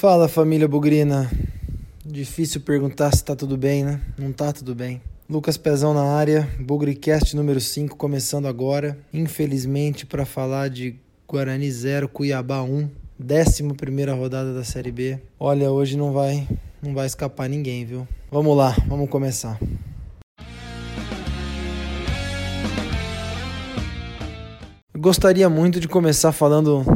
Fala família Bugrina. Difícil perguntar se tá tudo bem, né? Não tá tudo bem. Lucas Pezão na área, Bugricast número 5 começando agora. Infelizmente para falar de Guarani 0, Cuiabá 1, 11 primeira rodada da Série B. Olha, hoje não vai, não vai escapar ninguém, viu? Vamos lá, vamos começar. Gostaria muito de começar falando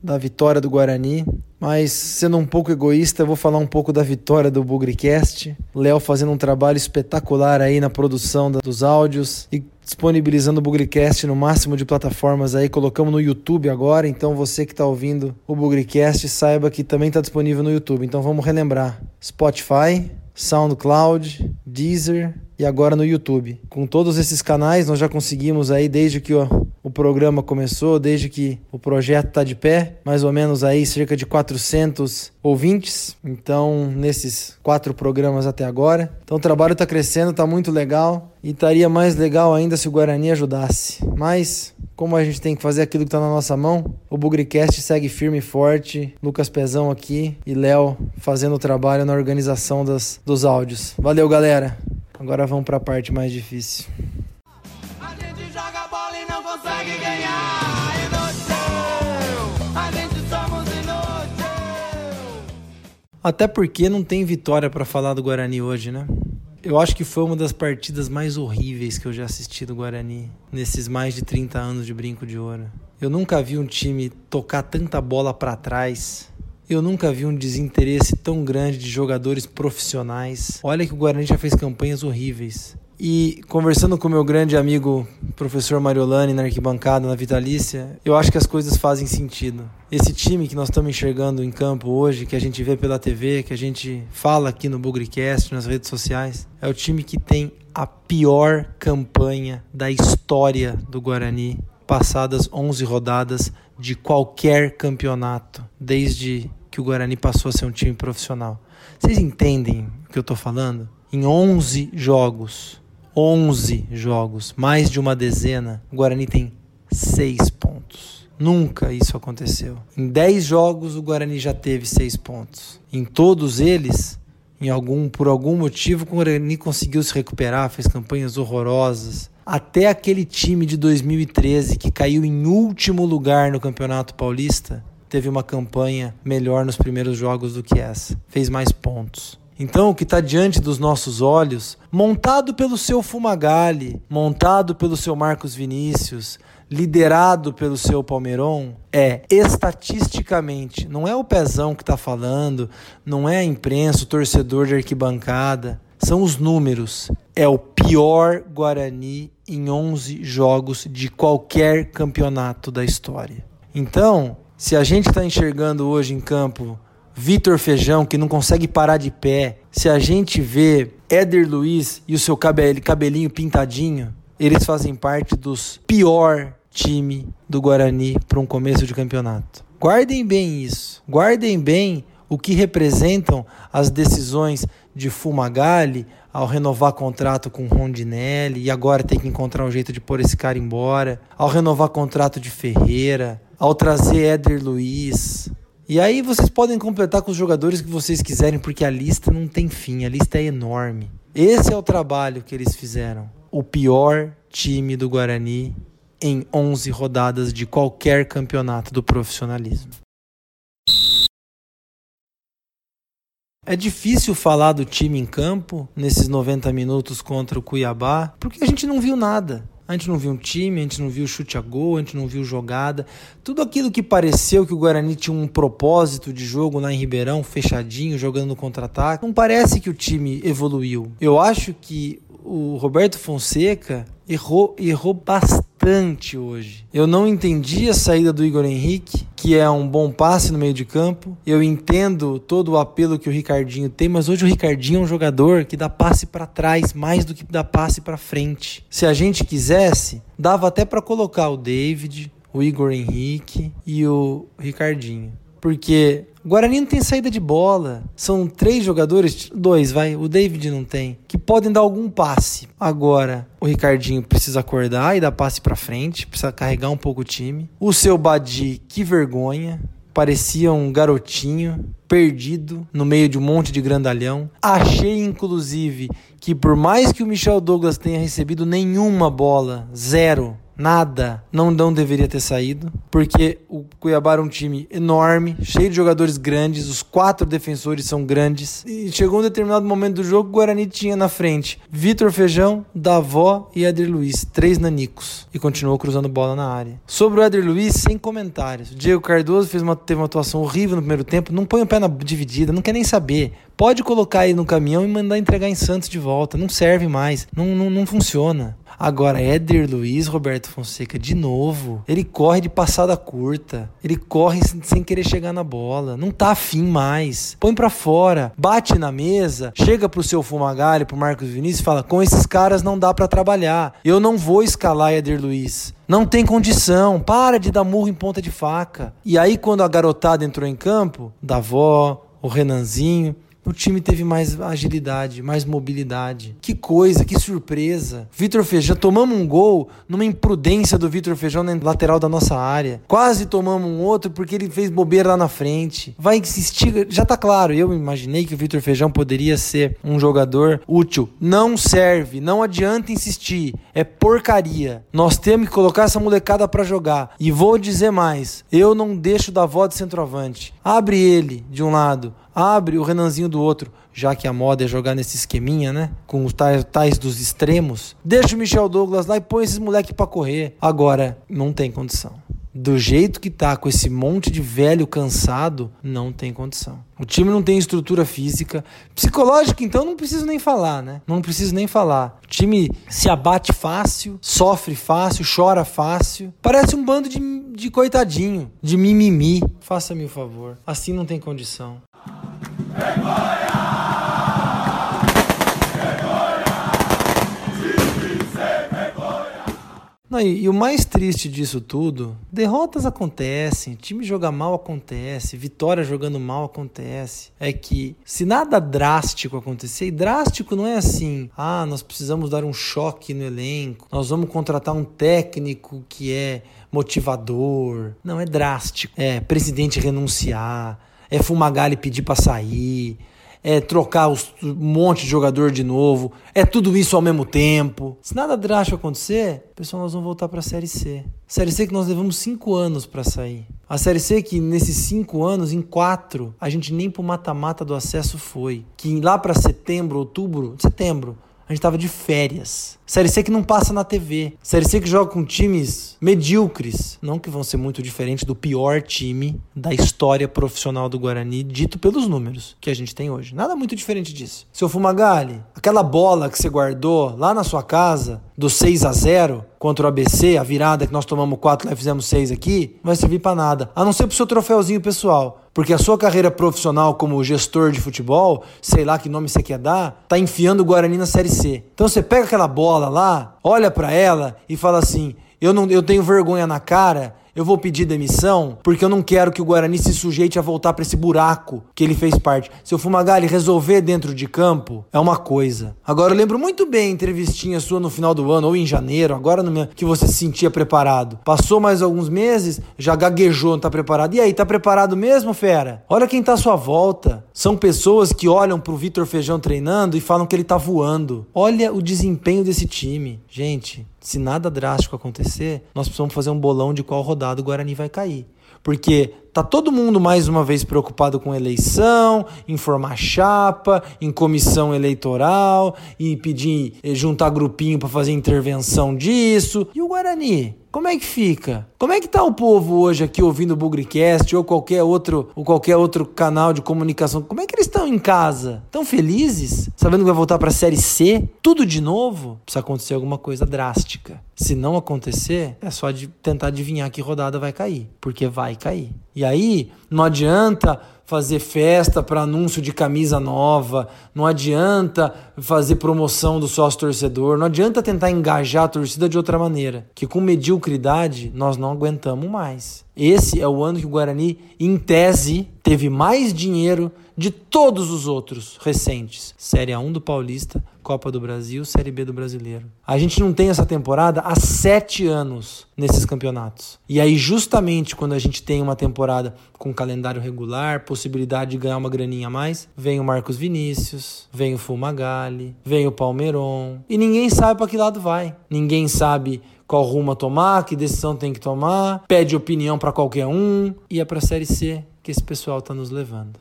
da vitória do Guarani, mas sendo um pouco egoísta, vou falar um pouco da vitória do Bugricast. Léo fazendo um trabalho espetacular aí na produção dos áudios e disponibilizando o Bugricast no máximo de plataformas aí. Colocamos no YouTube agora, então você que está ouvindo o Bugricast saiba que também está disponível no YouTube. Então vamos relembrar: Spotify, SoundCloud, Deezer e agora no YouTube. Com todos esses canais, nós já conseguimos aí desde que o programa começou, desde que o projeto está de pé, mais ou menos aí cerca de 400 ouvintes. Então, nesses quatro programas até agora. Então, o trabalho está crescendo, está muito legal e estaria mais legal ainda se o Guarani ajudasse. Mas como a gente tem que fazer aquilo que está na nossa mão, o Bugricast segue firme e forte. Lucas Pezão aqui e Léo fazendo o trabalho na organização das, dos áudios. Valeu, galera. Agora vamos para a parte mais difícil. Até porque não tem vitória para falar do Guarani hoje, né? Eu acho que foi uma das partidas mais horríveis que eu já assisti do Guarani nesses mais de 30 anos de brinco de ouro. Eu nunca vi um time tocar tanta bola para trás. Eu nunca vi um desinteresse tão grande de jogadores profissionais. Olha que o Guarani já fez campanhas horríveis. E conversando com meu grande amigo professor Mariolani na arquibancada, na Vitalícia, eu acho que as coisas fazem sentido. Esse time que nós estamos enxergando em campo hoje, que a gente vê pela TV, que a gente fala aqui no Bugricast, nas redes sociais, é o time que tem a pior campanha da história do Guarani, passadas 11 rodadas de qualquer campeonato, desde que o Guarani passou a ser um time profissional. Vocês entendem o que eu estou falando? Em 11 jogos, 11 jogos, mais de uma dezena, o Guarani tem 6 pontos. Nunca isso aconteceu. Em 10 jogos, o Guarani já teve 6 pontos. Em todos eles, em algum, por algum motivo, o Guarani conseguiu se recuperar, fez campanhas horrorosas. Até aquele time de 2013 que caiu em último lugar no Campeonato Paulista, teve uma campanha melhor nos primeiros jogos do que essa. Fez mais pontos. Então, o que está diante dos nossos olhos, montado pelo seu Fumagalli, montado pelo seu Marcos Vinícius, liderado pelo seu Palmeiron, é estatisticamente, não é o pezão que está falando, não é a imprensa, o torcedor de arquibancada, são os números. É o pior Guarani em 11 jogos de qualquer campeonato da história. Então, se a gente está enxergando hoje em campo Vitor Feijão, que não consegue parar de pé, se a gente vê Éder Luiz e o seu cabelinho pintadinho, eles fazem parte dos pior time do Guarani para um começo de campeonato. Guardem bem isso. Guardem bem o que representam as decisões de Fumagalli ao renovar contrato com Rondinelli e agora tem que encontrar um jeito de pôr esse cara embora, ao renovar contrato de Ferreira, ao trazer Éder Luiz, e aí vocês podem completar com os jogadores que vocês quiserem, porque a lista não tem fim, a lista é enorme. Esse é o trabalho que eles fizeram. O pior time do Guarani em 11 rodadas de qualquer campeonato do profissionalismo. É difícil falar do time em campo nesses 90 minutos contra o Cuiabá, porque a gente não viu nada. A gente não viu um time, a gente não viu chute a gol, a gente não viu jogada. Tudo aquilo que pareceu que o Guarani tinha um propósito de jogo lá em Ribeirão, fechadinho, jogando no contra-ataque, não parece que o time evoluiu. Eu acho que o Roberto Fonseca errou, errou bastante hoje. Eu não entendi a saída do Igor Henrique, que é um bom passe no meio de campo. Eu entendo todo o apelo que o Ricardinho tem, mas hoje o Ricardinho é um jogador que dá passe para trás mais do que dá passe para frente. Se a gente quisesse, dava até para colocar o David, o Igor Henrique e o Ricardinho. Porque Guarani não tem saída de bola. São três jogadores, dois, vai, o David não tem, que podem dar algum passe. Agora, o Ricardinho precisa acordar e dar passe para frente, precisa carregar um pouco o time. O seu Badi, que vergonha. Parecia um garotinho. perdido no meio de um monte de grandalhão. Achei, inclusive, que por mais que o Michel Douglas tenha recebido nenhuma bola, zero, nada, não, não deveria ter saído, porque o Cuiabá era um time enorme, cheio de jogadores grandes, os quatro defensores são grandes, e chegou um determinado momento do jogo, o Guarani tinha na frente Vitor Feijão, Davó e Éder Luiz, três nanicos, e continuou cruzando bola na área. Sobre o Éder Luiz, sem comentários. Diego Cardoso fez uma, teve uma atuação horrível no primeiro tempo, não põe o pé na dividida, não quer nem saber. Pode colocar ele no caminhão e mandar entregar em Santos de volta. Não serve mais. Não, não, não funciona. Agora, Éder Luiz, Roberto Fonseca, de novo. Ele corre de passada curta. Ele corre sem querer chegar na bola. Não tá afim mais. Põe para fora. Bate na mesa. Chega pro seu Fumagalli, pro Marcos Vinícius e fala: com esses caras não dá para trabalhar. Eu não vou escalar Éder Luiz. Não tem condição. Para de dar murro em ponta de faca. E aí, quando a garotada entrou em campo, da avó, o Renanzinho, o time teve mais agilidade, mais mobilidade. Que coisa, que surpresa. Vitor Feijão, tomamos um gol numa imprudência do Vitor Feijão na lateral da nossa área. Quase tomamos um outro porque ele fez bobeira lá na frente. Vai insistir, já tá claro. Eu imaginei que o Vitor Feijão poderia ser um jogador útil. Não serve, não adianta insistir. É porcaria. Nós temos que colocar essa molecada para jogar. E vou dizer mais: eu não deixo da voz de centroavante. Abre ele de um lado, abre o Renanzinho do outro, já que a moda é jogar nesse esqueminha, né? Com os tais, tais dos extremos. Deixa o Michel Douglas lá e põe esses moleques para correr. Agora, não tem condição do jeito que tá, com esse monte de velho cansado, não tem condição. O time não tem estrutura física. Psicológica, então, não preciso nem falar, né? Não preciso nem falar. O time se abate fácil, sofre fácil, chora fácil. Parece um bando de, de coitadinho, de mimimi. Faça-me o favor. Assim não tem condição. Não, e, e, o mais triste disso tudo, derrotas acontecem, time joga mal acontece, vitória jogando mal acontece. É que se nada drástico acontecer, e drástico não é assim, ah, nós precisamos dar um choque no elenco, nós vamos contratar um técnico que é motivador. Não, é drástico. É presidente renunciar, é Fumagalli pedir para sair, é trocar os, um monte de jogador de novo, é tudo isso ao mesmo tempo. Se nada drástico acontecer, pessoal, nós vamos voltar para a Série C. Série C que nós levamos cinco anos para sair. A Série C que nesses cinco anos, em quatro, a gente nem pro mata-mata do acesso foi. Que lá para setembro, outubro, setembro, a gente tava de férias. Série C que não passa na TV. Série C que joga com times medíocres. Não que vão ser muito diferentes do pior time da história profissional do Guarani, dito pelos números que a gente tem hoje. Nada muito diferente disso. Seu Fumagalli, aquela bola que você guardou lá na sua casa, do 6 a 0 contra o ABC, a virada que nós tomamos 4 lá e fizemos 6 aqui, não vai servir para nada. A não ser pro seu troféuzinho pessoal. Porque a sua carreira profissional como gestor de futebol, sei lá que nome você quer dar, tá enfiando o Guarani na Série C. Então você pega aquela bola lá, olha para ela e fala assim: eu, não, eu tenho vergonha na cara eu vou pedir demissão porque eu não quero que o Guarani se sujeite a voltar para esse buraco que ele fez parte. Se o Fumagalli resolver dentro de campo, é uma coisa. Agora eu lembro muito bem a entrevistinha sua no final do ano ou em janeiro, agora no, que você se sentia preparado. Passou mais alguns meses, já gaguejou, não tá preparado. E aí, tá preparado mesmo, fera? Olha quem tá à sua volta. São pessoas que olham pro Vitor Feijão treinando e falam que ele tá voando. Olha o desempenho desse time. Gente, se nada drástico acontecer, nós precisamos fazer um bolão de qual rodada o Guarani vai cair. Porque tá todo mundo mais uma vez preocupado com eleição, em formar chapa, em comissão eleitoral, e pedir eh, juntar grupinho para fazer intervenção disso. E o Guarani? Como é que fica? Como é que tá o povo hoje aqui ouvindo o Bugrecast ou qualquer outro ou qualquer outro canal de comunicação? Como é que eles estão em casa? Tão felizes? Sabendo que vai voltar para a série C? Tudo de novo? Precisa acontecer alguma coisa drástica. Se não acontecer, é só de tentar adivinhar que rodada vai cair, porque vai cair. E aí, não adianta fazer festa para anúncio de camisa nova, não adianta fazer promoção do sócio torcedor, não adianta tentar engajar a torcida de outra maneira, que com mediocridade nós não aguentamos mais. Esse é o ano que o Guarani, em tese, teve mais dinheiro de todos os outros recentes. Série A1 do Paulista, Copa do Brasil, Série B do Brasileiro. A gente não tem essa temporada há sete anos nesses campeonatos. E aí, justamente quando a gente tem uma temporada com calendário regular, possibilidade de ganhar uma graninha a mais, vem o Marcos Vinícius, vem o Fumagalli, vem o Palmeiron. E ninguém sabe para que lado vai. Ninguém sabe qual rumo a tomar, que decisão tem que tomar, pede opinião para qualquer um e é para a Série C que esse pessoal está nos levando.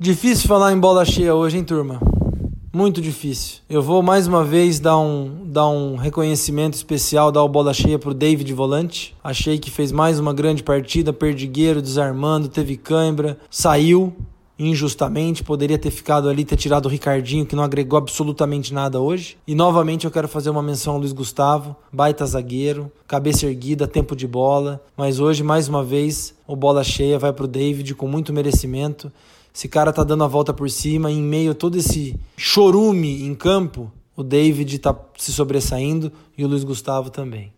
Difícil falar em bola cheia hoje, hein, turma? Muito difícil. Eu vou mais uma vez dar um, dar um reconhecimento especial, dar o bola cheia pro David Volante. Achei que fez mais uma grande partida, perdigueiro, desarmando, teve cãibra, saiu, injustamente, poderia ter ficado ali, ter tirado o Ricardinho, que não agregou absolutamente nada hoje. E novamente eu quero fazer uma menção ao Luiz Gustavo, baita zagueiro, cabeça erguida, tempo de bola, mas hoje, mais uma vez, o bola cheia vai pro David com muito merecimento. Esse cara tá dando a volta por cima, em meio a todo esse chorume em campo, o David tá se sobressaindo e o Luiz Gustavo também.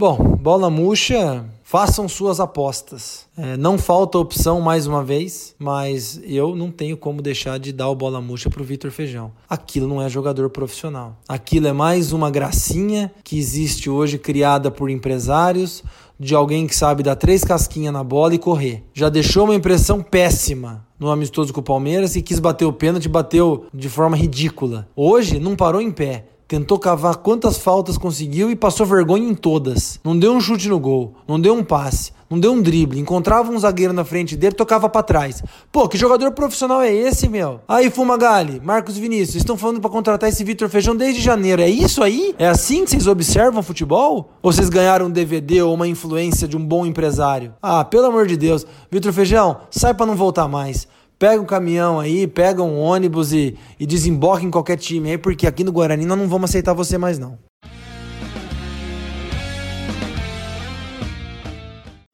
Bom, bola murcha, façam suas apostas. É, não falta opção mais uma vez, mas eu não tenho como deixar de dar o bola murcha pro Vitor Feijão. Aquilo não é jogador profissional. Aquilo é mais uma gracinha que existe hoje criada por empresários de alguém que sabe dar três casquinhas na bola e correr. Já deixou uma impressão péssima no amistoso com o Palmeiras e quis bater o pênalti, bateu de forma ridícula. Hoje não parou em pé tentou cavar quantas faltas conseguiu e passou vergonha em todas. Não deu um chute no gol, não deu um passe, não deu um drible, encontrava um zagueiro na frente dele, tocava para trás. Pô, que jogador profissional é esse, meu? Aí, Fumagalli, Marcos Vinícius, estão falando para contratar esse Vitor Feijão desde janeiro. É isso aí? É assim que vocês observam futebol? Ou vocês ganharam um DVD ou uma influência de um bom empresário? Ah, pelo amor de Deus, Vitor Feijão, sai para não voltar mais pega um caminhão aí, pega um ônibus e, e desemboca em qualquer time aí, porque aqui no Guarani nós não vamos aceitar você mais não.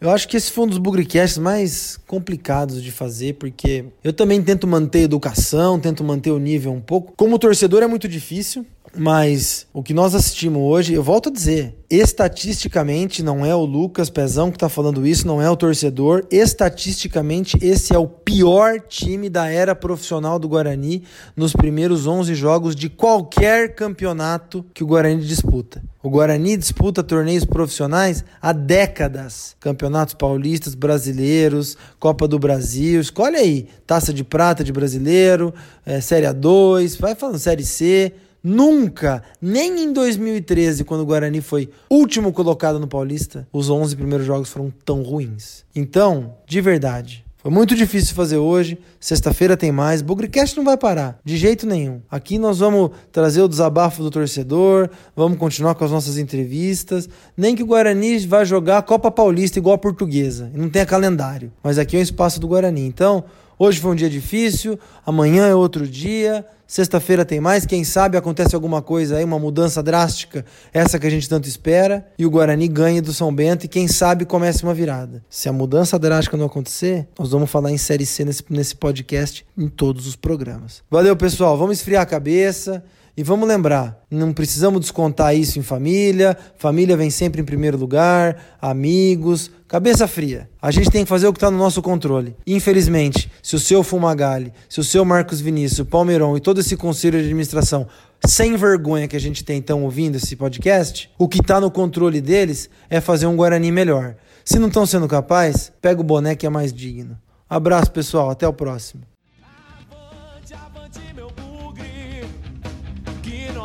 Eu acho que esse foi um dos bugricasts mais complicados de fazer, porque eu também tento manter educação, tento manter o nível um pouco. Como torcedor é muito difícil, mas o que nós assistimos hoje, eu volto a dizer, estatisticamente não é o Lucas Pezão que está falando isso, não é o torcedor. Estatisticamente, esse é o pior time da era profissional do Guarani nos primeiros 11 jogos de qualquer campeonato que o Guarani disputa. O Guarani disputa torneios profissionais há décadas. Campeonatos paulistas, brasileiros, Copa do Brasil. Escolhe aí. Taça de prata de brasileiro, é, Série A2, vai falando Série C. Nunca, nem em 2013, quando o Guarani foi último colocado no Paulista, os 11 primeiros jogos foram tão ruins. Então, de verdade, foi muito difícil fazer hoje. Sexta-feira tem mais. Bugrecast não vai parar, de jeito nenhum. Aqui nós vamos trazer o desabafo do torcedor, vamos continuar com as nossas entrevistas. Nem que o Guarani vá jogar a Copa Paulista igual a portuguesa, não tenha calendário. Mas aqui é um espaço do Guarani. Então, hoje foi um dia difícil, amanhã é outro dia. Sexta-feira tem mais, quem sabe acontece alguma coisa aí, uma mudança drástica, essa que a gente tanto espera, e o Guarani ganha do São Bento e quem sabe comece uma virada. Se a mudança drástica não acontecer, nós vamos falar em Série C nesse, nesse podcast, em todos os programas. Valeu, pessoal, vamos esfriar a cabeça. E vamos lembrar, não precisamos descontar isso em família, família vem sempre em primeiro lugar, amigos, cabeça fria. A gente tem que fazer o que está no nosso controle. Infelizmente, se o seu Fumagalli, se o seu Marcos Vinícius, o Palmeirão e todo esse conselho de administração sem vergonha que a gente tem estão ouvindo esse podcast, o que está no controle deles é fazer um Guarani melhor. Se não estão sendo capazes, pega o boné que é mais digno. Abraço, pessoal. Até o próximo.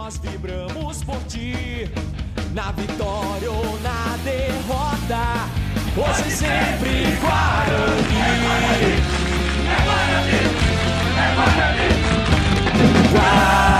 nós vibramos por ti, na vitória ou na derrota, hoje sempre Guarani. É Guarani, é Guarani, é Guarani.